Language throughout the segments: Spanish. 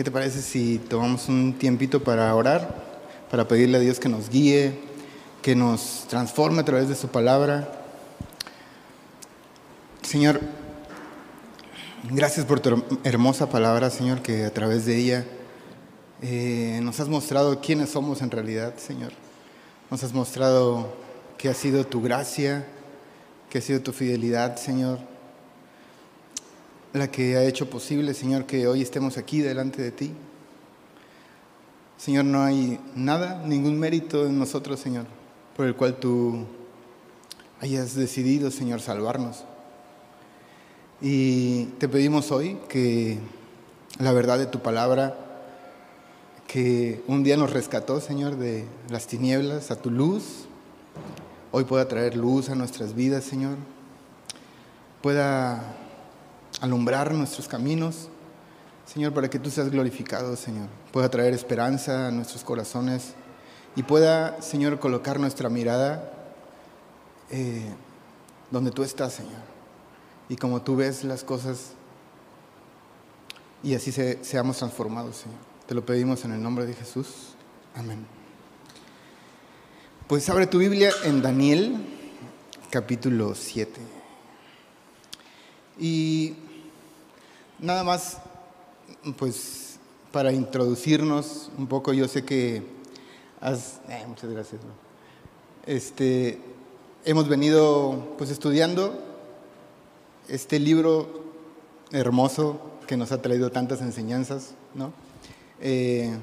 ¿qué te parece si tomamos un tiempito para orar, para pedirle a Dios que nos guíe, que nos transforme a través de su palabra? Señor, gracias por tu hermosa palabra, Señor, que a través de ella eh, nos has mostrado quiénes somos en realidad, Señor. Nos has mostrado que ha sido tu gracia, que ha sido tu fidelidad, Señor, la que ha hecho posible, Señor, que hoy estemos aquí delante de ti. Señor, no hay nada, ningún mérito en nosotros, Señor, por el cual tú hayas decidido, Señor, salvarnos. Y te pedimos hoy que la verdad de tu palabra, que un día nos rescató, Señor, de las tinieblas a tu luz, hoy pueda traer luz a nuestras vidas, Señor, pueda alumbrar nuestros caminos, Señor, para que tú seas glorificado, Señor. Pueda traer esperanza a nuestros corazones y pueda, Señor, colocar nuestra mirada eh, donde tú estás, Señor. Y como tú ves las cosas y así seamos transformados, Señor. Te lo pedimos en el nombre de Jesús. Amén. Pues abre tu Biblia en Daniel capítulo 7. Y Nada más, pues, para introducirnos un poco, yo sé que has... Eh, muchas gracias. Este, hemos venido, pues, estudiando este libro hermoso que nos ha traído tantas enseñanzas, ¿no? Eh,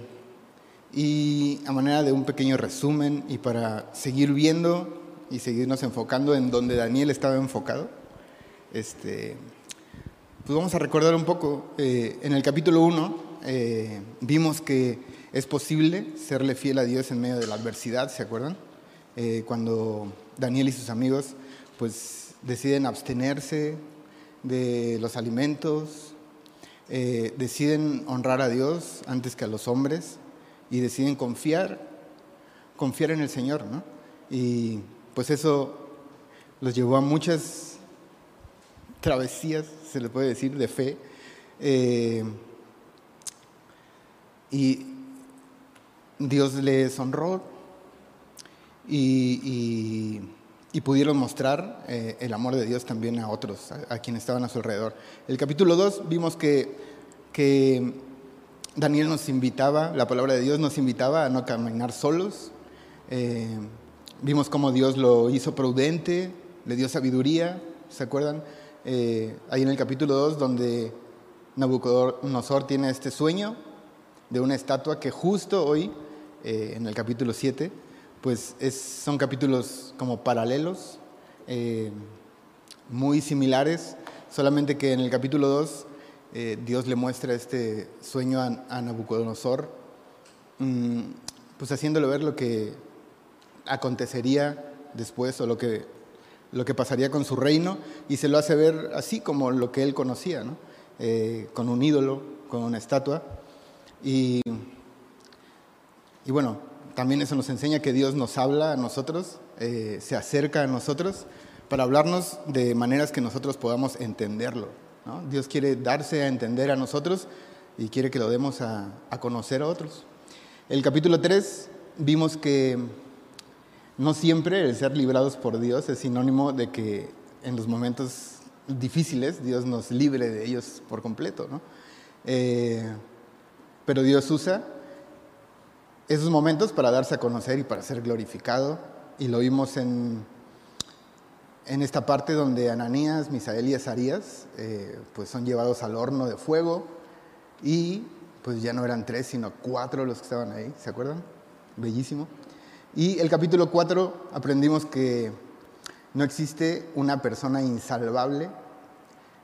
y a manera de un pequeño resumen y para seguir viendo y seguirnos enfocando en donde Daniel estaba enfocado, este, pues vamos a recordar un poco. Eh, en el capítulo 1 eh, vimos que es posible serle fiel a Dios en medio de la adversidad, ¿se acuerdan? Eh, cuando Daniel y sus amigos pues deciden abstenerse de los alimentos, deciden honrar a Dios antes que a los hombres y deciden confiar, confiar en el Señor, ¿no? Y pues eso los llevó a muchas travesías, se le puede decir, de fe. Eh, y Dios les honró y, pudieron mostrar eh, el amor de Dios también a otros, a, quienes estaban a su alrededor. El capítulo 2 vimos que, que Daniel nos invitaba, la palabra de Dios nos invitaba a no caminar solos. Eh, vimos cómo Dios lo hizo prudente, le dio sabiduría, ¿se acuerdan? Eh, ahí en el capítulo 2, donde Nabucodonosor tiene este sueño de una estatua que justo hoy, eh, en el capítulo 7, pues son capítulos como paralelos, eh, muy similares, solamente que en el capítulo 2 Dios le muestra este sueño a, Nabucodonosor, mm, pues haciéndole ver lo que acontecería después o lo que lo que pasaría con su reino y se lo hace ver así como lo que él conocía, eh, con un ídolo, con una estatua. Y, y, bueno, también eso nos enseña que Dios nos habla a nosotros, eh, se acerca a nosotros para hablarnos de maneras que nosotros podamos entenderlo. Dios quiere darse a entender a nosotros y quiere que lo demos a, a conocer a otros. El capítulo 3 vimos que no siempre el ser librados por Dios es sinónimo de que en los momentos difíciles Dios nos libre de ellos por completo, ¿no? Eh, pero Dios usa esos momentos para darse a conocer y para ser glorificado. Y lo vimos en, en esta parte donde Ananías, Misael y Azarías eh, pues son llevados al horno de fuego y pues ya no eran tres, sino cuatro los que estaban ahí, ¿se acuerdan? Bellísimo. Y el capítulo 4 aprendimos que no existe una persona insalvable,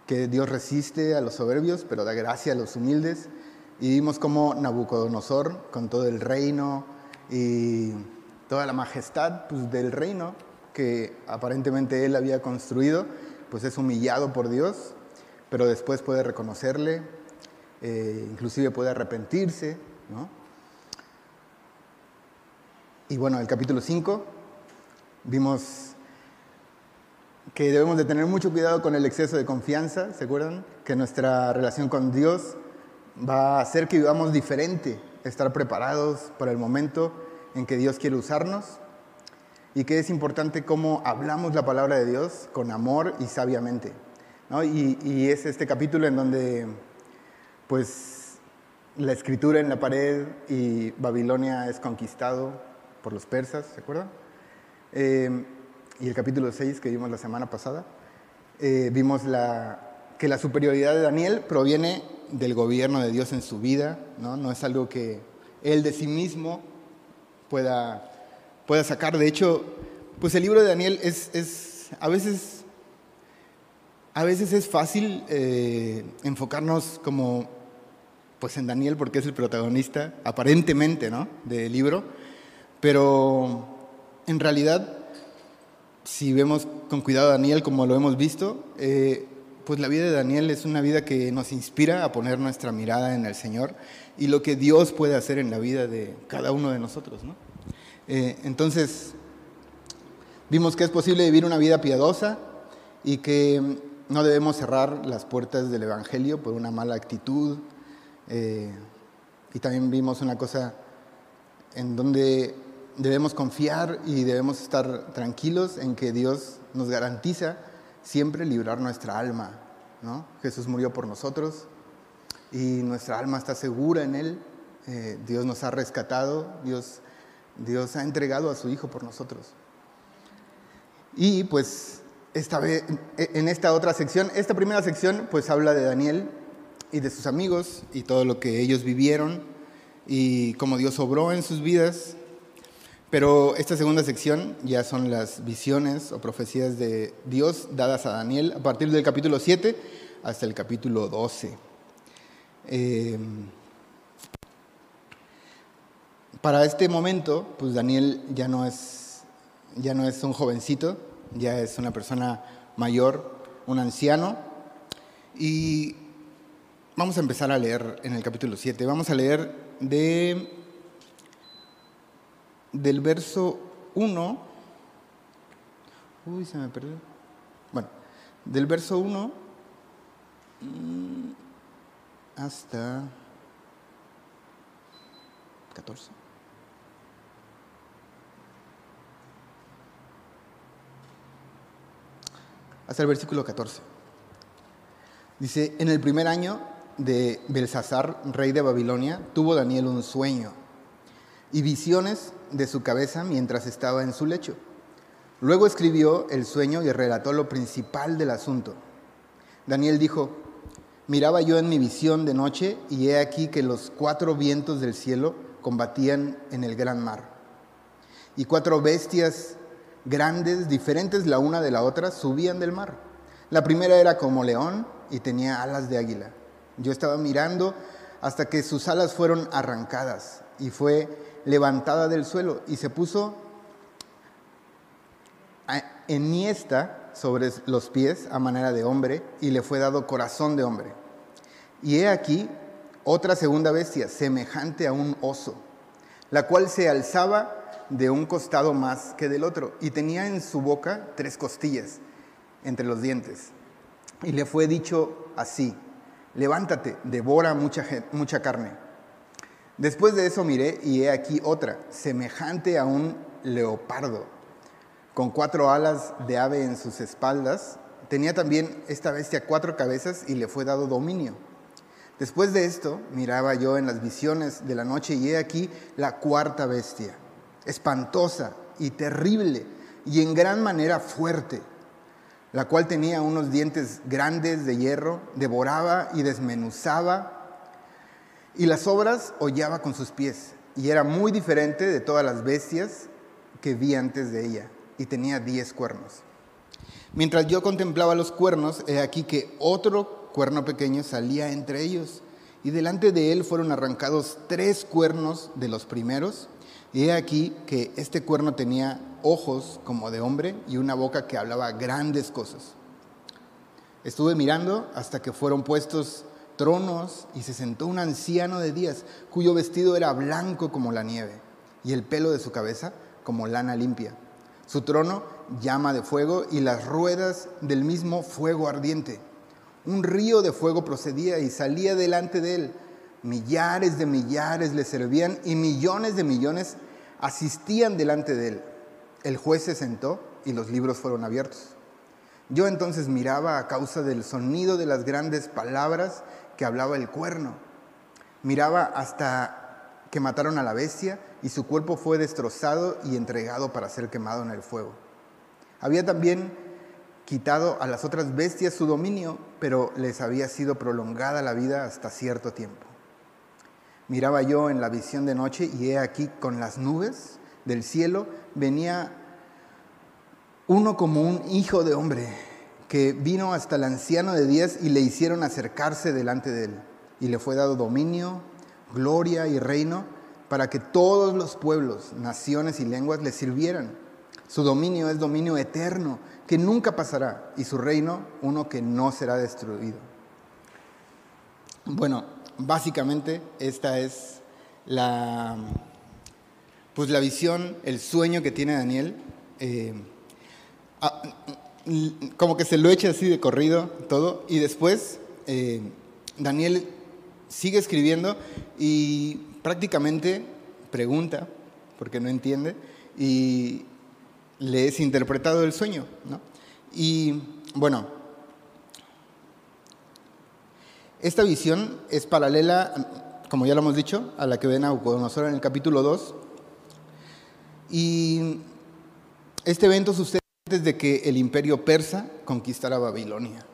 que Dios resiste a los soberbios, pero da gracia a los humildes. Y vimos cómo Nabucodonosor, con todo el reino y toda la majestad pues, del reino que aparentemente él había construido, pues es humillado por Dios, pero después puede reconocerle, eh, inclusive puede arrepentirse, ¿no? Y bueno, el capítulo 5 vimos que debemos de tener mucho cuidado con el exceso de confianza, ¿se acuerdan? Que nuestra relación con Dios va a hacer que vivamos diferente, estar preparados para el momento en que Dios quiere usarnos y que es importante cómo hablamos la palabra de Dios con amor y sabiamente. Y, y, es este capítulo en donde pues la escritura en la pared y Babilonia es conquistado por los persas, ¿se acuerdan? Eh, y el capítulo 6 que vimos la semana pasada, eh, vimos la, que la superioridad de Daniel proviene del gobierno de Dios en su vida, ¿no? no es algo que él de sí mismo pueda, pueda sacar. De hecho, pues el libro de Daniel es, es a veces a veces es fácil eh, enfocarnos como pues en Daniel porque es el protagonista, aparentemente, ¿no? del libro, pero en realidad, si vemos con cuidado a Daniel como lo hemos visto, eh, pues la vida de Daniel es una vida que nos inspira a poner nuestra mirada en el Señor y lo que Dios puede hacer en la vida de cada uno de nosotros. ¿no? Eh, entonces, vimos que es posible vivir una vida piadosa y que no debemos cerrar las puertas del Evangelio por una mala actitud. Eh, y también vimos una cosa en donde debemos confiar y debemos estar tranquilos en que Dios nos garantiza siempre librar nuestra alma. ¿no? Jesús murió por nosotros y nuestra alma está segura en Él. Eh, Dios nos ha rescatado, Dios, Dios ha entregado a su Hijo por nosotros. Y pues esta vez, en esta otra sección, esta primera sección pues habla de Daniel y de sus amigos y todo lo que ellos vivieron y cómo Dios obró en sus vidas. Pero esta segunda sección ya son las visiones o profecías de Dios dadas a Daniel a partir del capítulo 7 hasta el capítulo 12. Eh, para este momento, pues Daniel ya no es, ya no es un jovencito, ya es una persona mayor, un anciano. Y vamos a empezar a leer en el capítulo 7. Vamos a leer de, del verso 1. Uy, se me perdió. Bueno, del verso 1 mm, hasta 14. hasta el versículo 14. Dice, en el primer año de Belsasar, rey de Babilonia, tuvo Daniel un sueño y visiones de su cabeza mientras estaba en su lecho. Luego escribió el sueño y relató lo principal del asunto. Daniel dijo, miraba yo en mi visión de noche y he aquí que los cuatro vientos del cielo combatían en el gran mar. Y cuatro bestias grandes, diferentes la una de la otra, subían del mar. La primera era como león y tenía alas de águila. Yo estaba mirando hasta que sus alas fueron arrancadas y fue levantada del suelo y se puso enhiesta sobre los pies a manera de hombre y le fue dado corazón de hombre. Y he aquí otra segunda bestia, semejante a un oso, la cual se alzaba de un costado más que del otro, y tenía en su boca tres costillas entre los dientes. Y le fue dicho así, levántate, devora mucha, mucha carne. Después de eso miré y he aquí otra, semejante a un leopardo, con cuatro alas de ave en sus espaldas. Tenía también esta bestia cuatro cabezas y le fue dado dominio. Después de esto miraba yo en las visiones de la noche y he aquí la cuarta bestia espantosa y terrible y en gran manera fuerte, la cual tenía unos dientes grandes de hierro, devoraba y desmenuzaba, y las obras hollaba con sus pies, y era muy diferente de todas las bestias que vi antes de ella, y tenía diez cuernos. Mientras yo contemplaba los cuernos, he aquí que otro cuerno pequeño salía entre ellos, y delante de él fueron arrancados tres cuernos de los primeros, y he aquí que este cuerno tenía ojos como de hombre y una boca que hablaba grandes cosas. Estuve mirando hasta que fueron puestos tronos y se sentó un anciano de días cuyo vestido era blanco como la nieve y el pelo de su cabeza como lana limpia. Su trono llama de fuego y las ruedas del mismo fuego ardiente. Un río de fuego procedía y salía delante de él Millares de millares le servían y millones de millones asistían delante de él. El juez se sentó y los libros fueron abiertos. Yo entonces miraba a causa del sonido de las grandes palabras hablaba el cuerno. Miraba hasta que mataron a la bestia y su cuerpo fue destrozado y entregado para ser quemado en el fuego. Había también quitado a las otras bestias su dominio, pero les había sido prolongada la vida hasta cierto tiempo. Miraba yo en la visión de noche y he aquí con las nubes del cielo venía uno como un hijo de hombre que vino hasta el anciano de días y le hicieron acercarse delante de él. Y le fue dado dominio, gloria y reino para que todos los pueblos, naciones y lenguas le sirvieran. Su dominio es dominio eterno, que nunca pasará, y su reino uno que no será destruido. Bueno, básicamente esta es la, pues la visión, el sueño que tiene Daniel. Eh, ah, como que se lo echa así de corrido todo, y después eh, Daniel sigue escribiendo y prácticamente pregunta, porque no entiende, y le es interpretado el sueño. ¿no? Y bueno, esta visión es paralela, como ya lo hemos dicho, a la que ven a Nabucodonosor en el capítulo 2. Y este evento sucede antes de que el imperio persa conquistara Babilonia.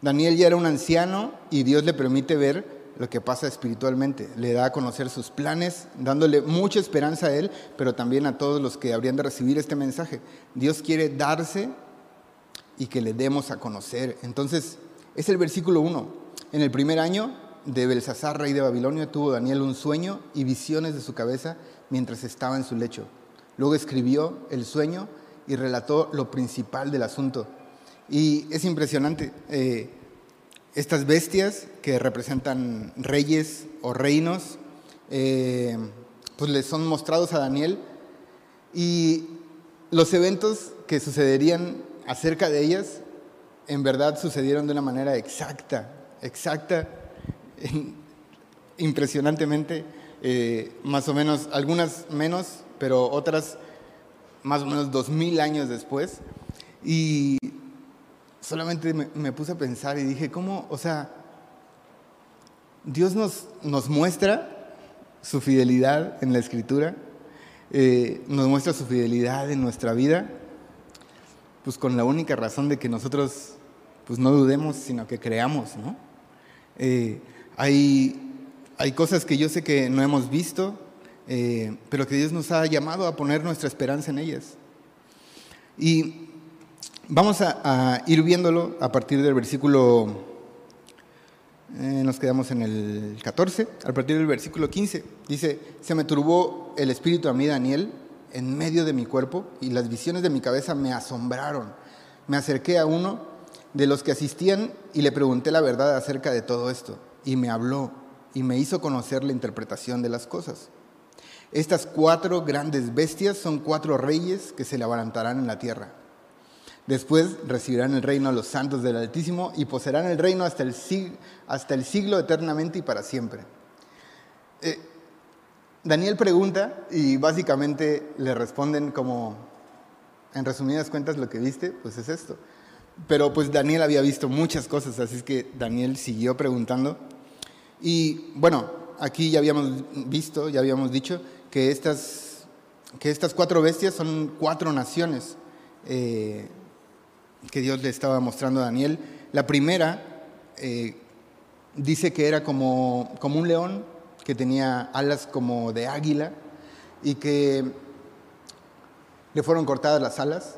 Daniel ya era un anciano y Dios le permite ver lo que pasa espiritualmente, le da a conocer sus planes, dándole mucha esperanza a él, pero también a todos los que habrían de recibir este mensaje. Dios quiere darse y que le demos a conocer. Entonces, es el versículo 1. En el primer año de Belsasar, rey de Babilonia, tuvo Daniel un sueño y visiones de su cabeza mientras estaba en su lecho. Luego escribió el sueño y relató lo principal del asunto. Y es impresionante. Eh, estas bestias que representan reyes o reinos, eh, pues les son mostrados a Daniel y los eventos que sucederían acerca de ellas en verdad sucedieron de una manera exacta, exacta, impresionantemente, eh, más o menos, algunas menos, pero otras más o menos dos mil años después. Y solamente me, puse a pensar y dije, ¿cómo? O sea, Dios nos, nos muestra su fidelidad en la escritura, eh, nos muestra su fidelidad en nuestra vida, pues con la única razón de que nosotros pues no dudemos, sino que creamos, ¿no? Eh, hay, hay cosas que yo sé que no hemos visto, eh, pero que Dios nos ha llamado a poner nuestra esperanza en ellas. Y Vamos a, ir viéndolo a partir del versículo, eh, nos quedamos en el 14, a partir del versículo 15. Dice, se me turbó el espíritu a mí, Daniel, en medio de mi cuerpo, y las visiones de mi cabeza me asombraron. Me acerqué a uno de los que asistían y le pregunté la verdad acerca de todo esto, y me habló y me hizo conocer la interpretación de las cosas. Estas cuatro grandes bestias son cuatro reyes que se levantarán en la tierra. Después recibirán el reino a los santos del Altísimo y poseerán el reino hasta el, siglo, eternamente y para siempre. Eh, Daniel pregunta y básicamente le responden como, en resumidas cuentas, lo que viste, pues es esto. Pero pues Daniel había visto muchas cosas, así es que Daniel siguió preguntando. Y bueno, aquí ya habíamos visto, ya habíamos dicho que estas, que estas cuatro bestias son cuatro naciones. Eh, que Dios le estaba mostrando a Daniel. La primera eh, dice que era como, como un león, que tenía alas como de águila y que le fueron cortadas las alas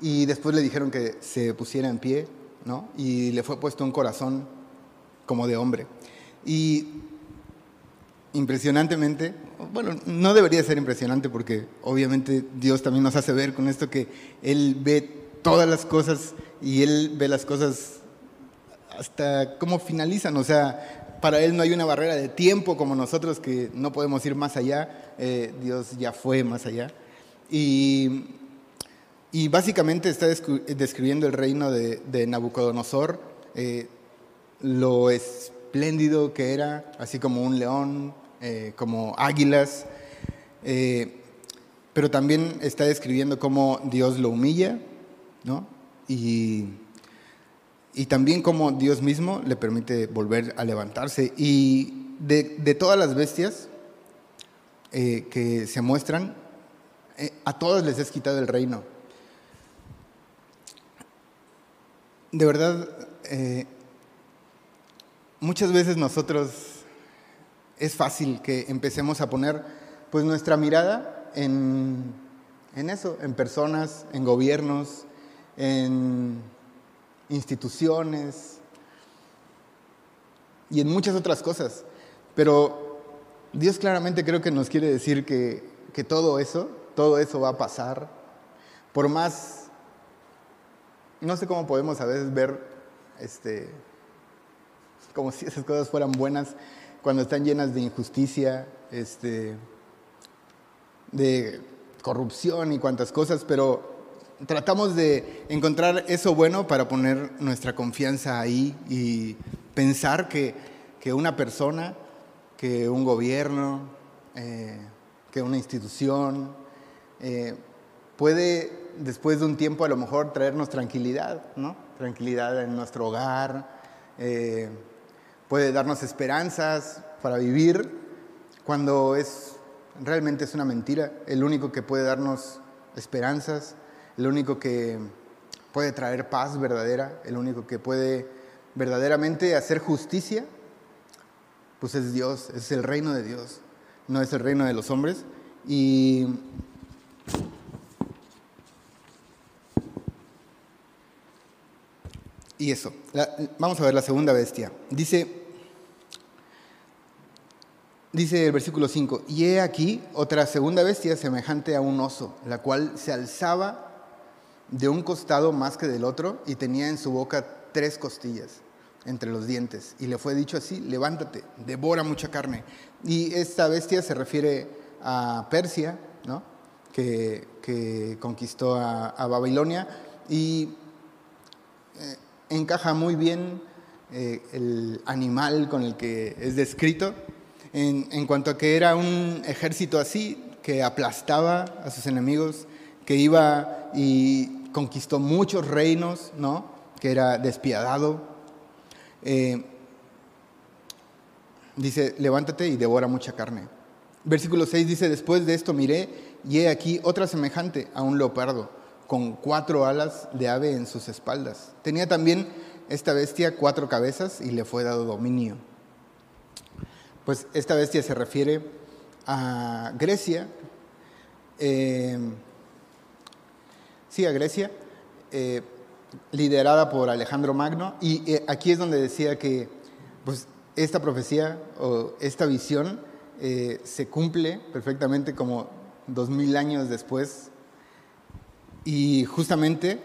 y después le dijeron que se pusiera en pie, ¿no? Y le fue puesto un corazón como de hombre. Y impresionantemente, bueno, no debería ser impresionante porque obviamente Dios también nos hace ver con esto que Él ve todas las cosas y Él ve las cosas hasta cómo finalizan. O sea, para Él no hay una barrera de tiempo como nosotros que no podemos ir más allá. Eh, Dios ya fue más allá. Y, y básicamente está describiendo el reino de, Nabucodonosor. Eh, lo espléndido que era, así como un león, eh, como águilas, eh, pero también está describiendo cómo Dios lo humilla, ¿no? Y, y también cómo Dios mismo le permite volver a levantarse. Y de, de todas las bestias eh, que se muestran, a todos les es quitado el reino. De verdad, muchas veces nosotros es fácil que empecemos a poner pues nuestra mirada en, eso, en personas, en gobiernos, en instituciones y en muchas otras cosas. Pero Dios claramente creo que nos quiere decir que, que todo eso, todo eso va a pasar. Por más, no sé cómo podemos a veces ver este, como si esas cosas fueran buenas cuando están llenas de injusticia, este, de corrupción y cuantas cosas, pero tratamos de encontrar eso bueno para poner nuestra confianza ahí y pensar que, que una persona, que un gobierno, eh, que una institución eh, puede después de un tiempo a lo mejor traernos tranquilidad, ¿no? Tranquilidad en nuestro hogar, eh, puede darnos esperanzas para vivir cuando es realmente es una mentira. El único que puede darnos esperanzas, el único que puede traer paz verdadera, el único que puede verdaderamente hacer justicia, pues es Dios, es el reino de Dios, no es el reino de los hombres. Y y eso. vamos a ver la segunda bestia. Dice, Dice el versículo 5, y he aquí otra segunda bestia semejante a un oso, la cual se alzaba de un costado más que del otro y tenía en su boca tres costillas entre los dientes. Y le fue dicho así, levántate, devora mucha carne. Y esta bestia se refiere a Persia, ¿no? que, conquistó a, Babilonia y eh, encaja muy bien eh, el animal con el que es descrito en, cuanto a que era un ejército así, que aplastaba a sus enemigos, que iba y conquistó muchos reinos, ¿no? que era despiadado. Eh, dice, levántate y devora mucha carne. Versículo 6 dice, después de esto miré y he aquí otra semejante a un leopardo, con cuatro alas de ave en sus espaldas. Tenía también esta bestia cuatro cabezas y le fue dado dominio pues esta bestia se refiere a Grecia, eh, sí, a Grecia, eh, liderada por Alejandro Magno, y eh, aquí es donde decía que pues, esta profecía o esta visión se cumple perfectamente como dos mil años después, y justamente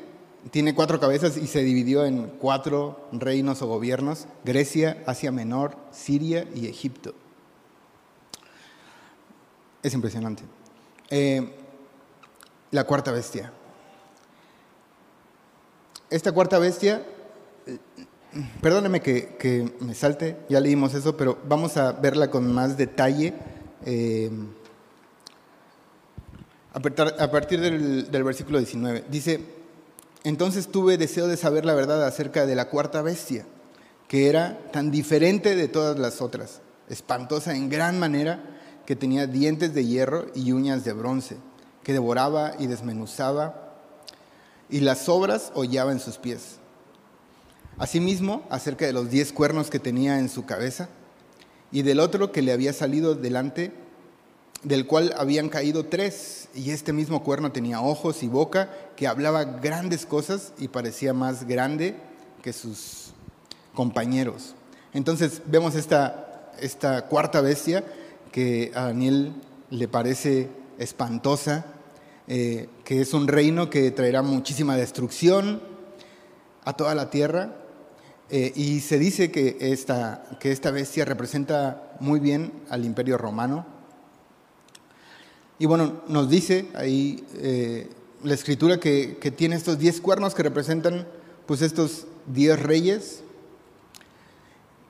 tiene cuatro cabezas y se dividió en cuatro reinos o gobiernos, Grecia, Asia Menor, Siria y Egipto. Es impresionante. Eh, la cuarta bestia. Esta cuarta bestia, perdóneme que, me salte, ya leímos eso, pero vamos a verla con más detalle. Eh, a partir del, del versículo 19. Dice, entonces tuve deseo de saber la verdad acerca de la cuarta bestia, que era tan diferente de todas las otras, espantosa en gran manera, que tenía dientes de hierro y uñas de bronce, que devoraba y desmenuzaba, y las sobras hollaba en sus pies. Asimismo, acerca de los diez cuernos que tenía en su cabeza, y del otro que le había salido delante, del cual habían caído tres y este mismo cuerno tenía ojos y boca, que hablaba grandes cosas y parecía más grande que sus compañeros. Entonces vemos esta, esta cuarta bestia que a Daniel le parece espantosa, eh, que es un reino que traerá muchísima destrucción a toda la tierra. Eh, y se dice que esta, que esta bestia representa muy bien al imperio romano, y bueno, nos dice ahí eh, la escritura que, tiene estos diez cuernos que representan pues estos diez reyes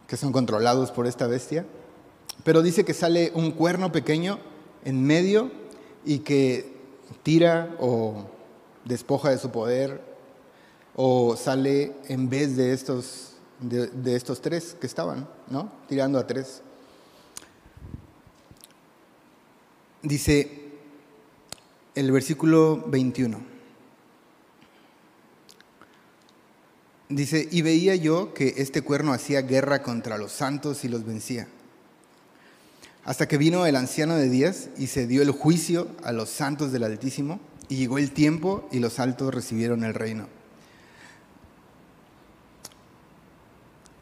que son controlados por esta bestia, pero dice que sale un cuerno pequeño en medio y que tira o despoja de su poder o sale en vez de estos, de, estos tres que estaban, ¿no? Tirando a tres. Dice el versículo 21. Dice, y veía yo que este cuerno hacía guerra contra los santos y los vencía. Hasta que vino el anciano de días y se dio el juicio a los santos del Altísimo, y llegó el tiempo y los altos recibieron el reino.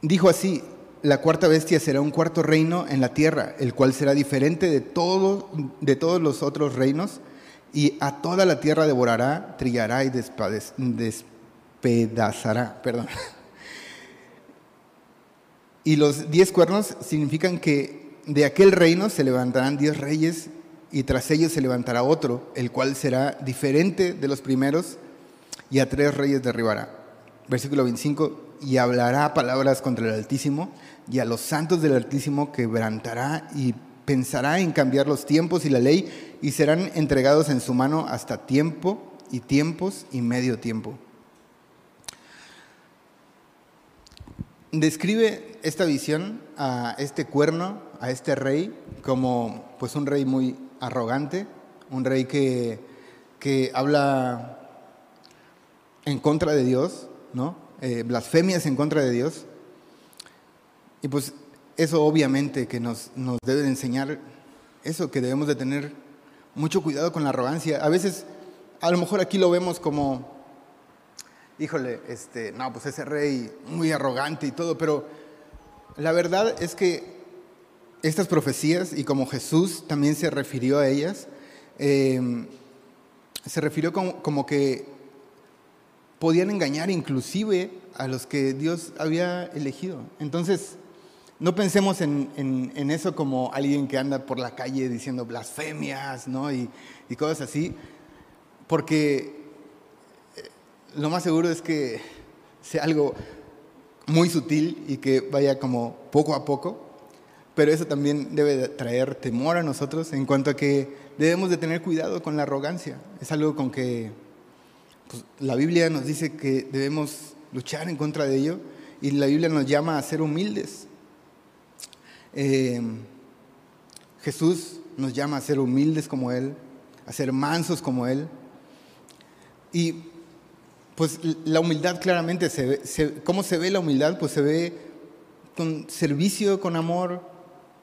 Dijo así, la cuarta bestia será un cuarto reino en la tierra, el cual será diferente de, todo, de todos los otros reinos, y a toda la tierra devorará, trillará y despedazará. Perdón. Y los diez cuernos significan que de aquel reino se levantarán diez reyes y tras ellos se levantará otro, el cual será diferente de los primeros, y a tres reyes derribará. Versículo 25, y hablará palabras contra el Altísimo, y a los santos del Altísimo quebrantará y pensará en cambiar los tiempos y la ley, y serán entregados en su mano hasta tiempo y tiempos y medio tiempo. Describe esta visión a este cuerno, a este rey, como pues un rey muy arrogante, un rey que, que habla en contra de Dios, ¿no? Eh, blasfemias en contra de Dios. Y pues eso obviamente que nos, nos debe de enseñar eso, que debemos de tener mucho cuidado con la arrogancia. A veces, a lo mejor aquí lo vemos como, híjole, este, no, pues ese rey muy arrogante y todo, pero la verdad es que estas profecías y como Jesús también se refirió a ellas, eh, se refirió como, que podían engañar inclusive a los que Dios había elegido. Entonces, no pensemos en, eso como alguien que anda por la calle diciendo blasfemias ¿no? y, cosas así, porque eh, lo más seguro es que sea algo muy sutil y que vaya como poco a poco pero eso también debe traer temor a nosotros en cuanto a que debemos de tener cuidado con la arrogancia. Es algo con que pues, la Biblia nos dice que debemos luchar en contra de ello y la Biblia nos llama a ser humildes. Eh, Jesús nos llama a ser humildes como Él, a ser mansos como Él. Y pues la humildad claramente, se ¿cómo se ve la humildad? Pues se ve con servicio, con amor,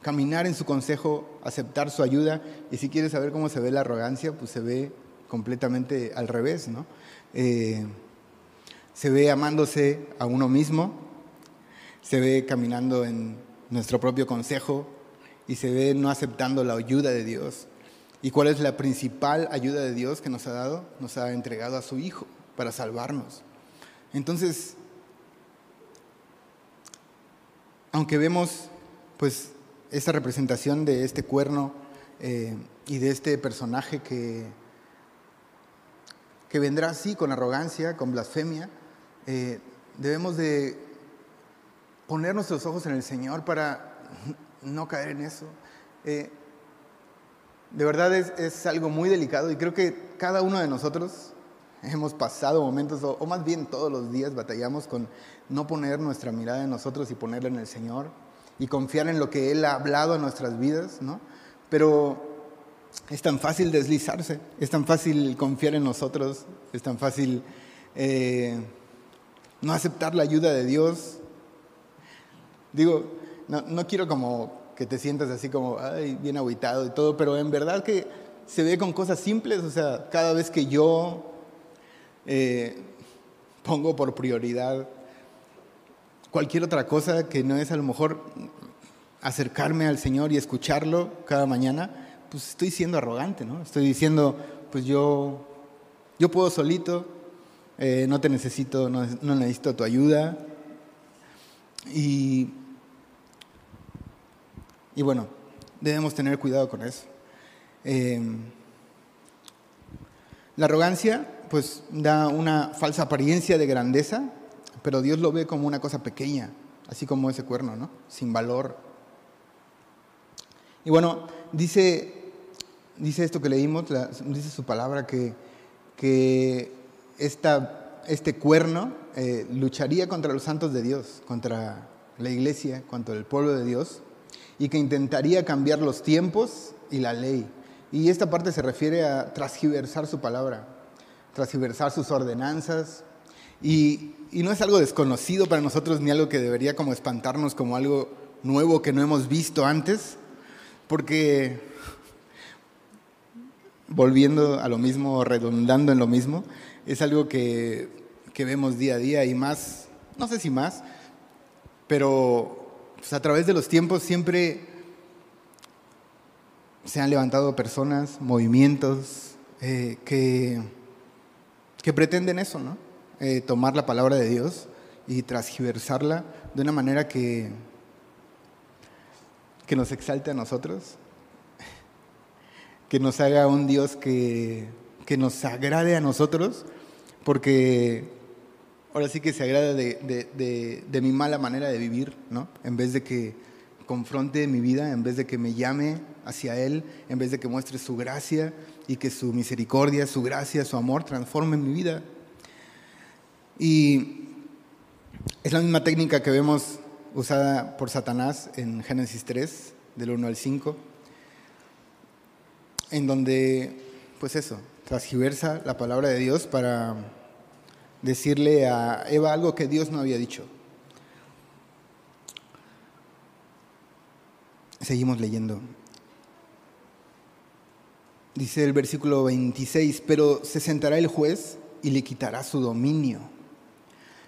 caminar en su consejo, aceptar su ayuda. Y si quieres saber cómo se ve la arrogancia, pues se ve completamente al revés, ¿no? Eh, se ve amándose a uno mismo, se ve caminando en nuestro propio consejo y se ve no aceptando la ayuda de Dios. ¿Y cuál es la principal ayuda de Dios que nos ha dado? Nos ha entregado a su Hijo para salvarnos. Entonces, aunque vemos pues esta representación de este cuerno eh, y de este personaje que, que vendrá así con arrogancia, con blasfemia, eh, debemos de poner nuestros ojos en el Señor para no caer en eso. Eh, de verdad es, algo muy delicado y creo que cada uno de nosotros hemos pasado momentos, o, o más bien todos los días batallamos con no poner nuestra mirada en nosotros y ponerla en el Señor y confiar en lo que Él ha hablado a nuestras vidas, ¿no? Pero es tan fácil deslizarse, es tan fácil confiar en nosotros, es tan fácil eh, no aceptar la ayuda de Dios. Digo, no, no, quiero como que te sientas así como, ay, bien aguitado y todo, pero en verdad que se ve con cosas simples, o sea, cada vez que yo eh, pongo por prioridad cualquier otra cosa que no es a lo mejor acercarme al Señor y escucharlo cada mañana, pues estoy siendo arrogante, ¿no? Estoy diciendo, pues yo, yo puedo solito, eh, no te necesito, no, necesito tu ayuda. Y, y bueno, debemos tener cuidado con eso. Em, la arrogancia, pues da una falsa apariencia de grandeza, pero Dios lo ve como una cosa pequeña así como ese cuerno, ¿no? Sin valor. Y bueno, dice, dice esto que leímos, dice su palabra que, que esta, este cuerno eh, lucharía contra los santos de Dios, contra la iglesia, contra el pueblo de Dios, y que intentaría cambiar los tiempos y la ley. Y esta parte se refiere a transgiversar su palabra, transgiversar sus ordenanzas. Y, y, no es algo desconocido para nosotros ni algo que debería como espantarnos como algo nuevo que no hemos visto antes, porque volviendo a lo mismo, redundando en lo mismo, es algo que, que vemos día a día y más, no sé si más, pero pues, a través de los tiempos siempre se han levantado personas, movimientos eh, que, que, pretenden eso, ¿no? Eh, tomar la palabra de Dios y transgiversarla de una manera que, que nos exalte a nosotros, que nos haga un Dios que, que nos agrade a nosotros, porque ahora sí que se agrada de, mi mala manera de vivir, ¿no? En vez de que confronte mi vida, en vez de que me llame hacia Él, en vez de que muestre su gracia y que su misericordia, su gracia, su amor transformen mi vida. Y es la misma técnica que vemos usada por Satanás en Génesis 3, del 1 al 5, en donde, pues eso, transgiversa la palabra de Dios para decirle a Eva algo que Dios no había dicho. Seguimos leyendo. Dice el versículo 26, pero se sentará el juez y le quitará su dominio,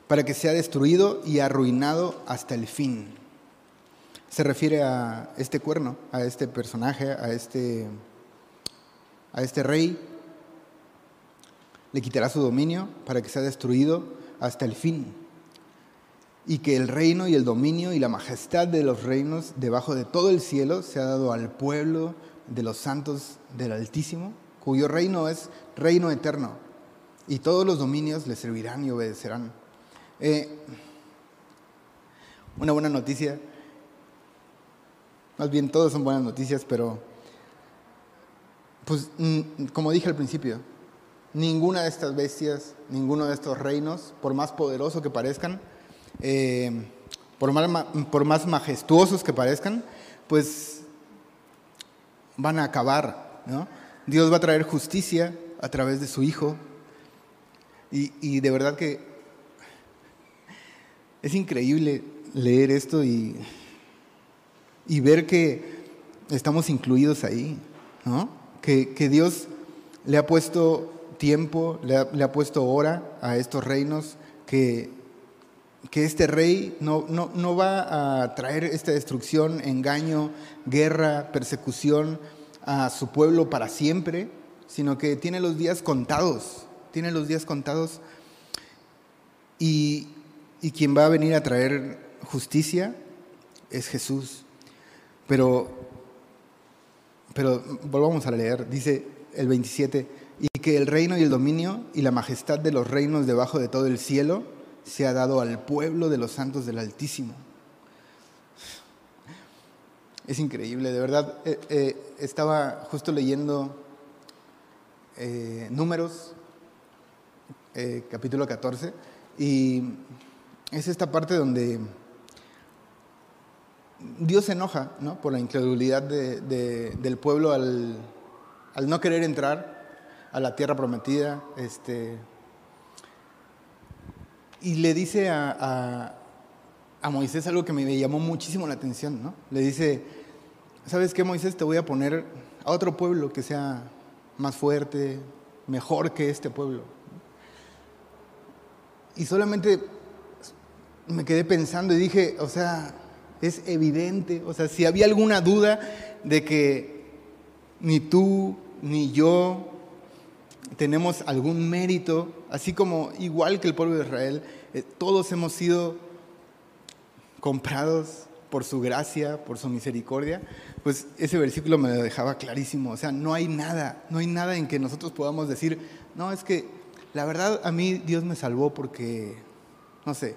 para que sea destruido y arruinado hasta el fin. Se refiere a este cuerno, a este personaje, a este, a este rey le quitará su dominio para que sea destruido hasta el fin. Y que el reino y el dominio y la majestad de los reinos debajo de todo el cielo se ha dado al pueblo de los santos del Altísimo, cuyo reino es reino eterno, y todos los dominios le servirán y obedecerán. Eh, una buena noticia, más bien todas son buenas noticias, pero pues mm, como dije al principio, ninguna de estas bestias, ninguno de estos reinos, por más poderoso que parezcan, eh, por, más, por más majestuosos que parezcan, pues van a acabar. ¿no? Dios va a traer justicia a través de su Hijo. Y, y, de verdad que es increíble leer esto y, y ver que estamos incluidos ahí, ¿no? que, que Dios le ha puesto tiempo, le ha, puesto hora a estos reinos, que, que este rey no, no, no, va a traer esta destrucción, engaño, guerra, persecución a su pueblo para siempre, sino que tiene los días contados, tiene los días contados. Y, y quien va a venir a traer justicia es Jesús. Pero, pero volvamos a leer, dice el 27, y que el reino y el dominio y la majestad de los reinos debajo de todo el cielo se ha dado al pueblo de los santos del Altísimo. Es increíble, de verdad. Eh, eh, estaba justo leyendo eh, Números, capítulo 14, y es esta parte donde Dios se enoja ¿no? por la incredulidad del pueblo al, al no querer entrar a la tierra prometida. Este, y le dice a, a, Moisés algo que me llamó muchísimo la atención, ¿no? Le dice, ¿sabes qué, Moisés? Te voy a poner a otro pueblo que sea más fuerte, mejor que este pueblo. Y solamente me quedé pensando y dije, o sea, es evidente, o sea, si había alguna duda de que ni tú, ni yo, tenemos algún mérito, así como igual que el pueblo de Israel, eh, todos hemos sido comprados por su gracia, por su misericordia, pues ese versículo me lo dejaba clarísimo. O sea, no hay nada, no hay nada en que nosotros podamos decir, no, es que la verdad a mí Dios me salvó porque, no sé,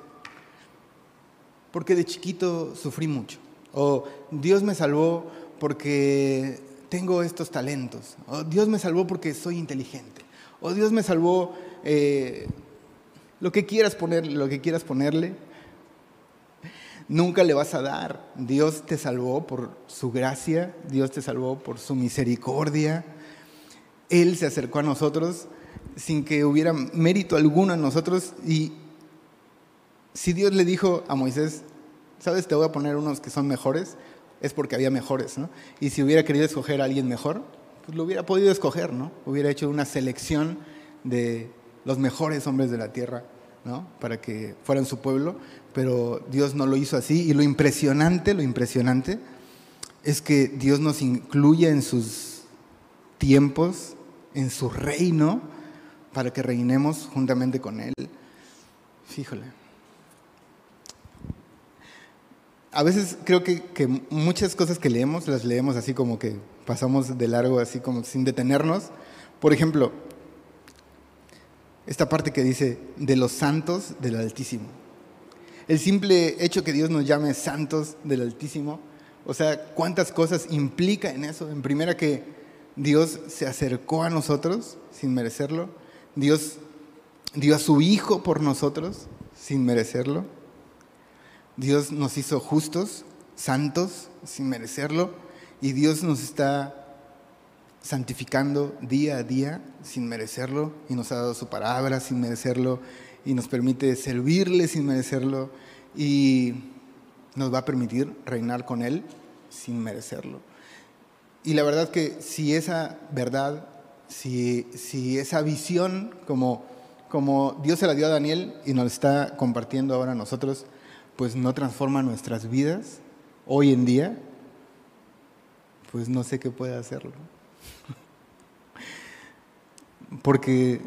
porque de chiquito sufrí mucho. O Dios me salvó porque tengo estos talentos. O Dios me salvó porque soy inteligente. O Dios me salvó eh, lo que quieras poner, lo que quieras ponerle. Nunca le vas a dar. Dios te salvó por su gracia, Dios te salvó por su misericordia. Él se acercó a nosotros sin que hubiera mérito alguno en nosotros y si Dios le dijo a Moisés, sabes, te voy a poner unos que son mejores, es porque había mejores, ¿no? Y si hubiera querido escoger a alguien mejor, pues lo hubiera podido escoger, ¿no? Hubiera hecho una selección de los mejores hombres de la tierra, ¿no? Para que fueran su pueblo, pero Dios no lo hizo así. Y lo impresionante, lo impresionante, es que Dios nos incluye en sus tiempos, en su reino, para que reinemos juntamente con Él. Fíjole. A veces creo que, muchas cosas que leemos las leemos así como que pasamos de largo, así como sin detenernos. Por ejemplo, esta parte que dice de los santos del Altísimo. El simple hecho que Dios nos llame santos del Altísimo, o sea, cuántas cosas implica en eso. En primera que Dios se acercó a nosotros sin merecerlo. Dios dio a su Hijo por nosotros sin merecerlo. Dios nos hizo justos, santos, sin merecerlo, y Dios nos está santificando día a día sin merecerlo, y nos ha dado su palabra sin merecerlo, y nos permite servirle sin merecerlo, y nos va a permitir reinar con Él sin merecerlo. Y la verdad que si esa verdad, si, si esa visión, como, como Dios se la dio a Daniel y nos está compartiendo ahora a nosotros, pues no transforma nuestras vidas hoy en día, pues no sé qué puede hacerlo. Porque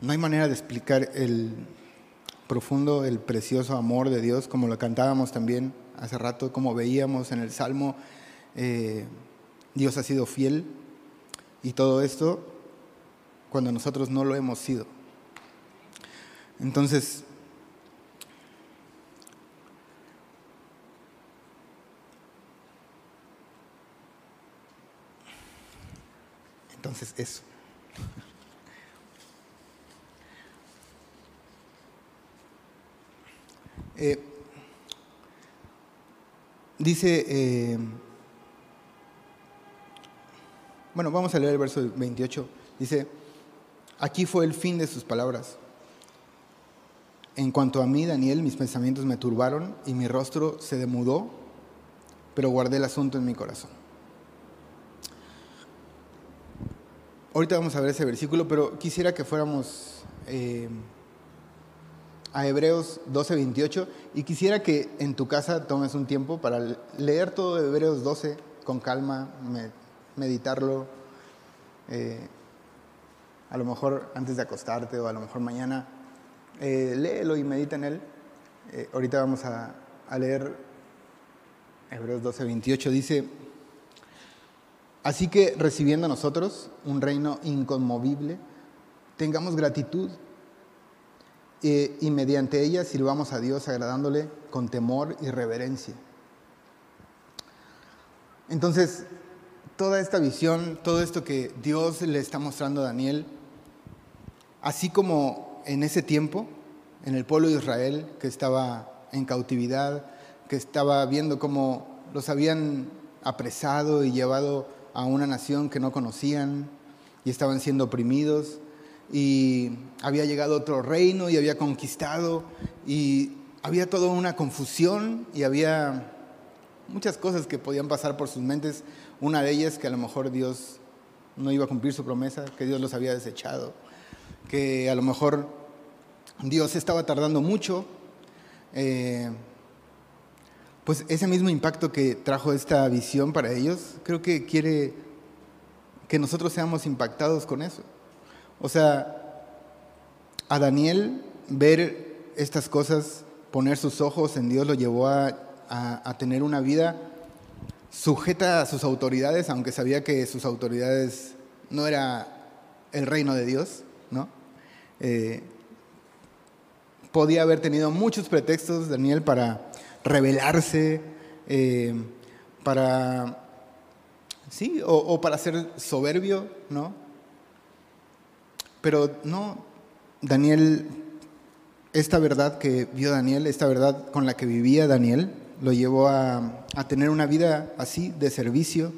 no hay manera de explicar el profundo, el precioso amor de Dios, como lo cantábamos también hace rato, como veíamos en el Salmo, eh, Dios ha sido fiel y todo esto cuando nosotros no lo hemos sido. Entonces, entonces eso. Eh, dice, eh, bueno, vamos a leer el verso 28. Dice, aquí fue el fin de sus palabras. En cuanto a mí, Daniel, mis pensamientos me turbaron y mi rostro se demudó, pero guardé el asunto en mi corazón. Ahorita vamos a ver ese versículo, pero quisiera que fuéramos eh, a Hebreos 12, 28 y quisiera que en tu casa tomes un tiempo para leer todo Hebreos 12 con calma, meditarlo, eh, a lo mejor antes de acostarte o a lo mejor mañana eh, léelo y medita en él. Eh, ahorita vamos a, leer Hebreos 12, 28. Dice, así que recibiendo nosotros un reino inconmovible, tengamos gratitud eh, y mediante ella sirvamos a Dios agradándole con temor y reverencia. Entonces, toda esta visión, todo esto que Dios le está mostrando a Daniel, así como en ese tiempo, en el pueblo de Israel, que estaba en cautividad, que estaba viendo cómo los habían apresado y llevado a una nación que no conocían y estaban siendo oprimidos y había llegado otro reino y había conquistado y había toda una confusión y había muchas cosas que podían pasar por sus mentes. Una de ellas que a lo mejor Dios no iba a cumplir su promesa, que Dios los había desechado que a lo mejor Dios estaba tardando mucho, eh, pues ese mismo impacto que trajo esta visión para ellos, creo que quiere que nosotros seamos impactados con eso. O sea, a Daniel ver estas cosas, poner sus ojos en Dios, lo llevó a, a tener una vida sujeta a sus autoridades, aunque sabía que sus autoridades no era el reino de Dios. ¿No? Eh, podía haber tenido muchos pretextos, Daniel, para rebelarse, eh, para, sí, o, para ser soberbio, ¿no? Pero no, Daniel, esta verdad que vio Daniel, esta verdad con la que vivía Daniel, lo llevó a, a tener una vida así, de servicio,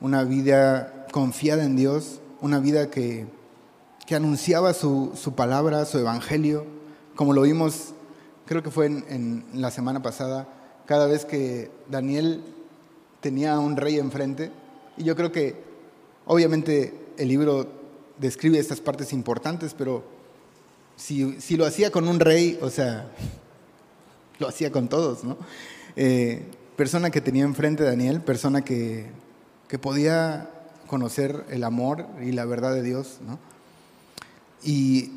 una vida confiada en Dios, una vida que, que anunciaba su, su, palabra, su evangelio, como lo vimos, creo que fue en, en, la semana pasada, cada vez que Daniel tenía un rey enfrente, y yo creo que obviamente el libro describe estas partes importantes, pero si, si lo hacía con un rey, o sea, lo hacía con todos, ¿no? Eh, persona que tenía enfrente Daniel, persona que, que podía conocer el amor y la verdad de Dios, ¿no? Y,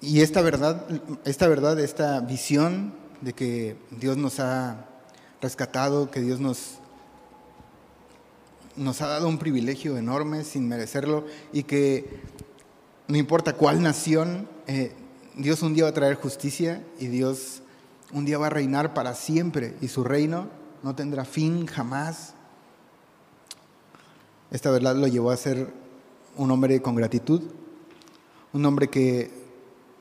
y esta verdad, esta verdad, esta visión de que Dios nos ha rescatado, que Dios nos, nos ha dado un privilegio enorme sin merecerlo y que no importa cuál nación, eh, Dios un día va a traer justicia y Dios un día va a reinar para siempre y su reino no tendrá fin jamás. Esta verdad lo llevó a ser un hombre con gratitud, un hombre que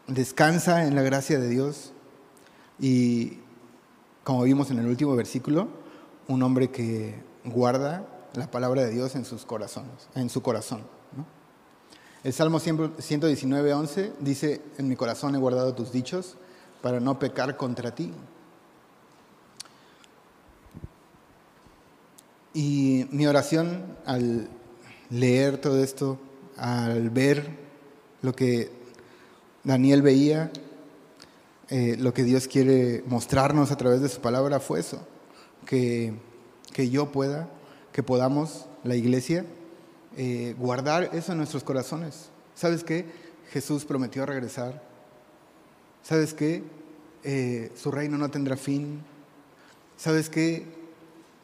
descansa en la gracia de Dios y, como vimos en el último versículo, un hombre que guarda la palabra de Dios en sus corazones, en su corazón. El Salmo 119, 11 dice, en mi corazón he guardado tus dichos para no pecar contra ti. Y mi oración al leer todo esto, al ver lo que Daniel veía, eh, lo que Dios quiere mostrarnos a través de su palabra fue eso, que, que yo pueda, que podamos, la iglesia, eh, guardar eso en nuestros corazones. ¿Sabes qué? Jesús prometió regresar. ¿Sabes qué? Eh, su reino no tendrá fin. ¿Sabes qué?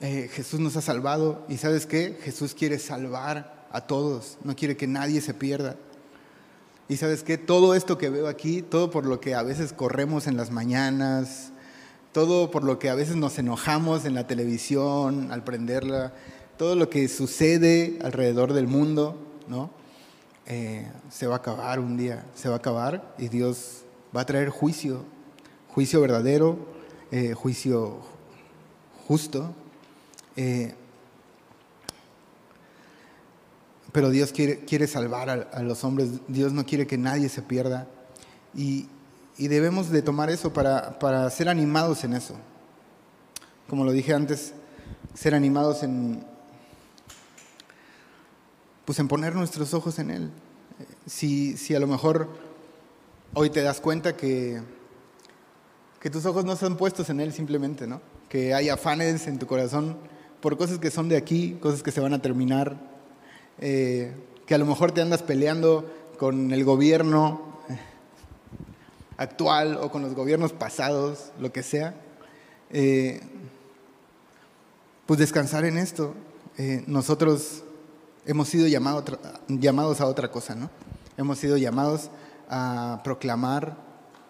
Jesús nos ha salvado y sabes qué? Jesús quiere salvar a todos, no quiere que nadie se pierda. Y sabes qué? Todo esto que veo aquí, todo por lo que a veces corremos en las mañanas, todo por lo que a veces nos enojamos en la televisión al prenderla, todo lo que sucede alrededor del mundo, ¿no? Eh, se va a acabar un día, se va a acabar y Dios va a traer juicio, juicio verdadero, eh, juicio justo, eh, pero Dios quiere, quiere salvar a, los hombres, Dios no quiere que nadie se pierda. Y, debemos de tomar eso para, para, ser animados en eso. Como lo dije antes, ser animados en, pues en poner nuestros ojos en Él. Si, si a lo mejor hoy te das cuenta que, que tus ojos no son puestos en Él simplemente, ¿no? Que hay afanes en tu corazón por cosas que son de aquí, cosas que se van a terminar, eh, que a lo mejor te andas peleando con el gobierno eh, actual o con los gobiernos pasados, lo que sea, eh, pues descansar en esto. nosotros hemos sido llamados a otra cosa, ¿no? Hemos sido llamados a proclamar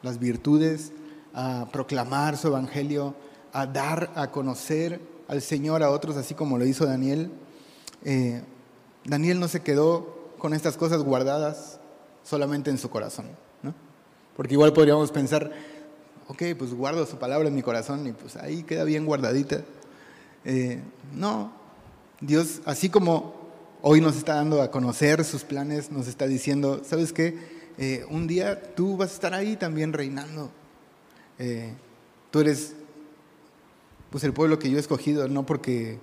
las virtudes, a proclamar su evangelio, a dar a conocer al Señor a otros, así como lo hizo Daniel. Eh, Daniel no se quedó con estas cosas guardadas solamente en su corazón, ¿no? Porque igual podríamos pensar, ok, pues guardo su palabra en mi corazón y pues ahí queda bien guardadita. Eh, no, Dios, así como hoy nos está dando a conocer sus planes, nos está diciendo, ¿sabes qué? Eh, un día tú vas a estar ahí también reinando. tú eres pues el pueblo que yo he escogido, no porque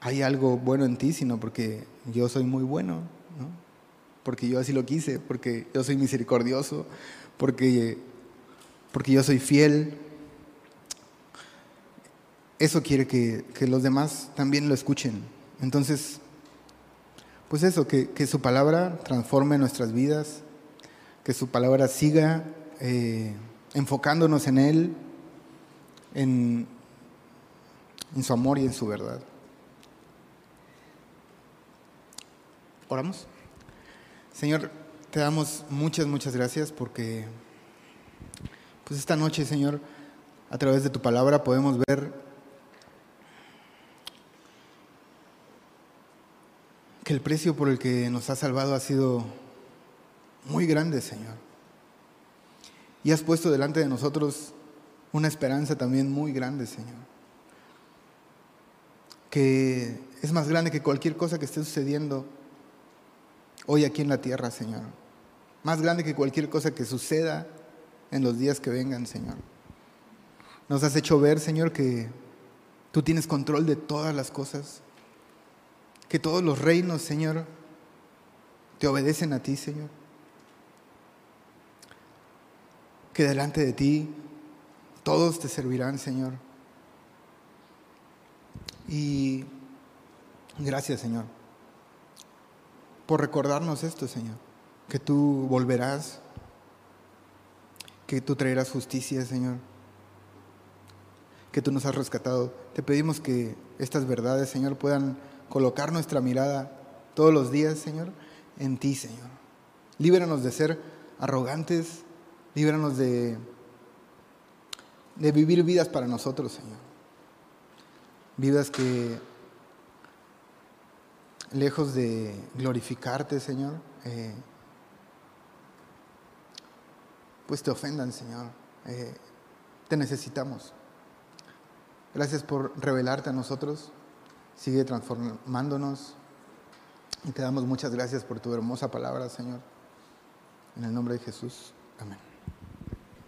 hay algo bueno en ti, sino porque yo soy muy bueno, ¿no? porque yo así lo quise, porque yo soy misericordioso, porque, porque yo soy fiel. Eso quiere que, que los demás también lo escuchen. Entonces, pues eso, que, que, su palabra transforme nuestras vidas, que su palabra siga eh, enfocándonos en Él, en, en su amor y en su verdad. Oramos. Señor, te damos muchas, muchas gracias porque Pues esta noche, Señor, a través de tu palabra podemos ver que el precio por el que nos has salvado ha sido muy grande, Señor. Y has puesto delante de nosotros una esperanza también muy grande, Señor. Que es más grande que cualquier cosa que esté sucediendo hoy aquí en la tierra, Señor. Más grande que cualquier cosa que suceda en los días que vengan, Señor. Nos has hecho ver, Señor, que tú tienes control de todas las cosas. Que todos los reinos, Señor, te obedecen a ti, Señor. Que delante de ti todos te servirán, Señor. Y gracias, Señor, por recordarnos esto, Señor, que tú volverás, que tú traerás justicia, Señor, que tú nos has rescatado. Te pedimos que estas verdades, Señor, puedan colocar nuestra mirada todos los días, Señor, en ti, Señor. Líbranos de ser arrogantes, líbranos de de vivir vidas para nosotros, Señor. Vidas que, lejos de glorificarte, Señor, eh, pues te ofendan, Señor. Eh, te necesitamos. Gracias por revelarte a nosotros. Sigue transformándonos. Y te damos muchas gracias por tu hermosa palabra, Señor. En el nombre de Jesús. Amén.